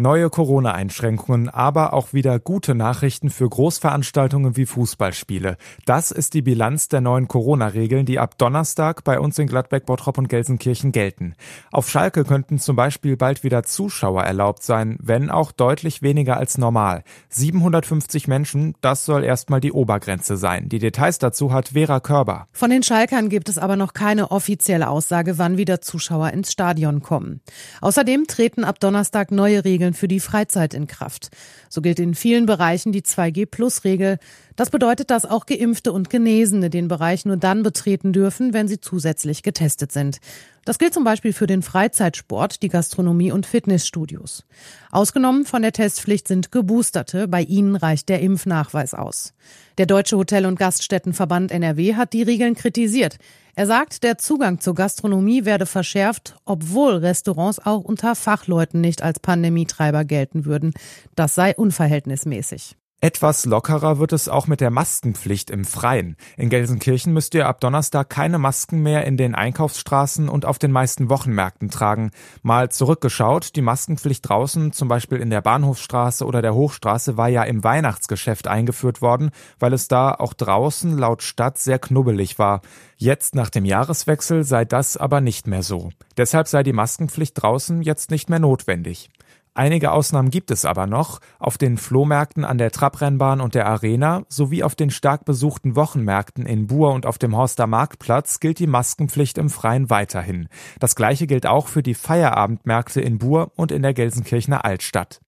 Neue Corona-Einschränkungen, aber auch wieder gute Nachrichten für Großveranstaltungen wie Fußballspiele. Das ist die Bilanz der neuen Corona-Regeln, die ab Donnerstag bei uns in Gladbeck, Bottrop und Gelsenkirchen gelten. Auf Schalke könnten zum Beispiel bald wieder Zuschauer erlaubt sein, wenn auch deutlich weniger als normal. 750 Menschen, das soll erstmal die Obergrenze sein. Die Details dazu hat Vera Körber. Von den Schalkern gibt es aber noch keine offizielle Aussage, wann wieder Zuschauer ins Stadion kommen. Außerdem treten ab Donnerstag neue Regeln Regeln für die Freizeit in Kraft. So gilt in vielen Bereichen die 2G-Plus-Regel. Das bedeutet, dass auch Geimpfte und Genesene den Bereich nur dann betreten dürfen, wenn sie zusätzlich getestet sind. Das gilt zum Beispiel für den Freizeitsport, die Gastronomie und Fitnessstudios. Ausgenommen von der Testpflicht sind Geboosterte. Bei ihnen reicht der Impfnachweis aus. Der Deutsche Hotel- und Gaststättenverband NRW hat die Regeln kritisiert. Er sagt, der Zugang zur Gastronomie werde verschärft, obwohl Restaurants auch unter Fachleuten nicht als Pandemietreiber gelten würden. Das sei unverhältnismäßig. Etwas lockerer wird es auch mit der Maskenpflicht im Freien. In Gelsenkirchen müsst ihr ab Donnerstag keine Masken mehr in den Einkaufsstraßen und auf den meisten Wochenmärkten tragen. Mal zurückgeschaut, die Maskenpflicht draußen, zum Beispiel in der Bahnhofsstraße oder der Hochstraße, war ja im Weihnachtsgeschäft eingeführt worden, weil es da auch draußen laut Stadt sehr knubbelig war. Jetzt nach dem Jahreswechsel sei das aber nicht mehr so. Deshalb sei die Maskenpflicht draußen jetzt nicht mehr notwendig. Einige Ausnahmen gibt es aber noch. Auf den Flohmärkten an der Trabrennbahn und der Arena sowie auf den stark besuchten Wochenmärkten in Buhr und auf dem Horster Marktplatz gilt die Maskenpflicht im Freien weiterhin. Das gleiche gilt auch für die Feierabendmärkte in Buhr und in der Gelsenkirchener Altstadt.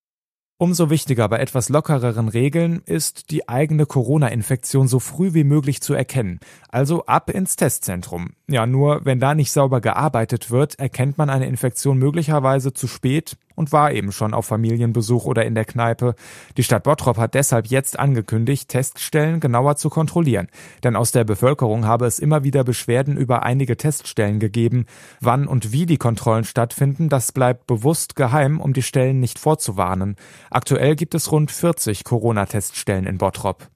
Umso wichtiger bei etwas lockereren Regeln ist, die eigene Corona-Infektion so früh wie möglich zu erkennen. Also ab ins Testzentrum. Ja, nur wenn da nicht sauber gearbeitet wird, erkennt man eine Infektion möglicherweise zu spät und war eben schon auf Familienbesuch oder in der Kneipe. Die Stadt Bottrop hat deshalb jetzt angekündigt, Teststellen genauer zu kontrollieren. Denn aus der Bevölkerung habe es immer wieder Beschwerden über einige Teststellen gegeben. Wann und wie die Kontrollen stattfinden, das bleibt bewusst geheim, um die Stellen nicht vorzuwarnen. Aktuell gibt es rund 40 Corona-Teststellen in Bottrop.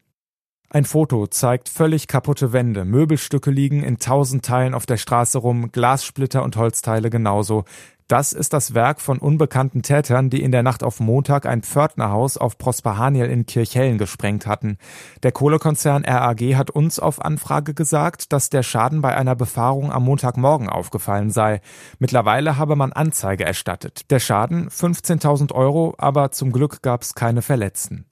Ein Foto zeigt völlig kaputte Wände, Möbelstücke liegen in tausend Teilen auf der Straße rum, Glassplitter und Holzteile genauso. Das ist das Werk von unbekannten Tätern, die in der Nacht auf Montag ein Pförtnerhaus auf Prosper Haniel in Kirchhellen gesprengt hatten. Der Kohlekonzern RAG hat uns auf Anfrage gesagt, dass der Schaden bei einer Befahrung am Montagmorgen aufgefallen sei. Mittlerweile habe man Anzeige erstattet. Der Schaden 15.000 Euro, aber zum Glück gab es keine Verletzten.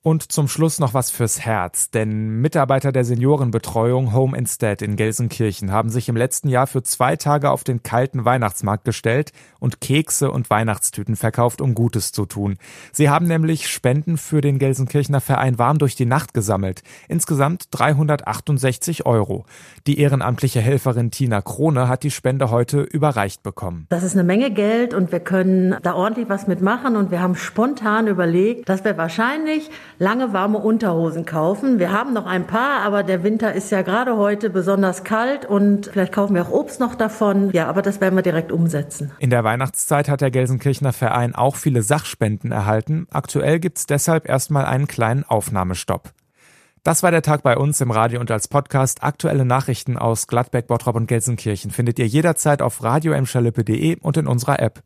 Und zum Schluss noch was fürs Herz, denn Mitarbeiter der Seniorenbetreuung Home Instead in Gelsenkirchen haben sich im letzten Jahr für zwei Tage auf den kalten Weihnachtsmarkt gestellt und Kekse und Weihnachtstüten verkauft, um Gutes zu tun. Sie haben nämlich Spenden für den Gelsenkirchener Verein Warm durch die Nacht gesammelt. Insgesamt 368 Euro. Die ehrenamtliche Helferin Tina Krone hat die Spende heute überreicht bekommen. Das ist eine Menge Geld und wir können da ordentlich was mitmachen und wir haben spontan überlegt, dass wir wahrscheinlich lange warme Unterhosen kaufen. Wir haben noch ein paar, aber der Winter ist ja gerade heute besonders kalt und vielleicht kaufen wir auch Obst noch davon. Ja, aber das werden wir direkt umsetzen. In der Weihnachtszeit hat der Gelsenkirchener Verein auch viele Sachspenden erhalten. Aktuell gibt's deshalb erstmal einen kleinen Aufnahmestopp. Das war der Tag bei uns im Radio und als Podcast. Aktuelle Nachrichten aus Gladbeck, Bottrop und Gelsenkirchen findet ihr jederzeit auf radio und in unserer App.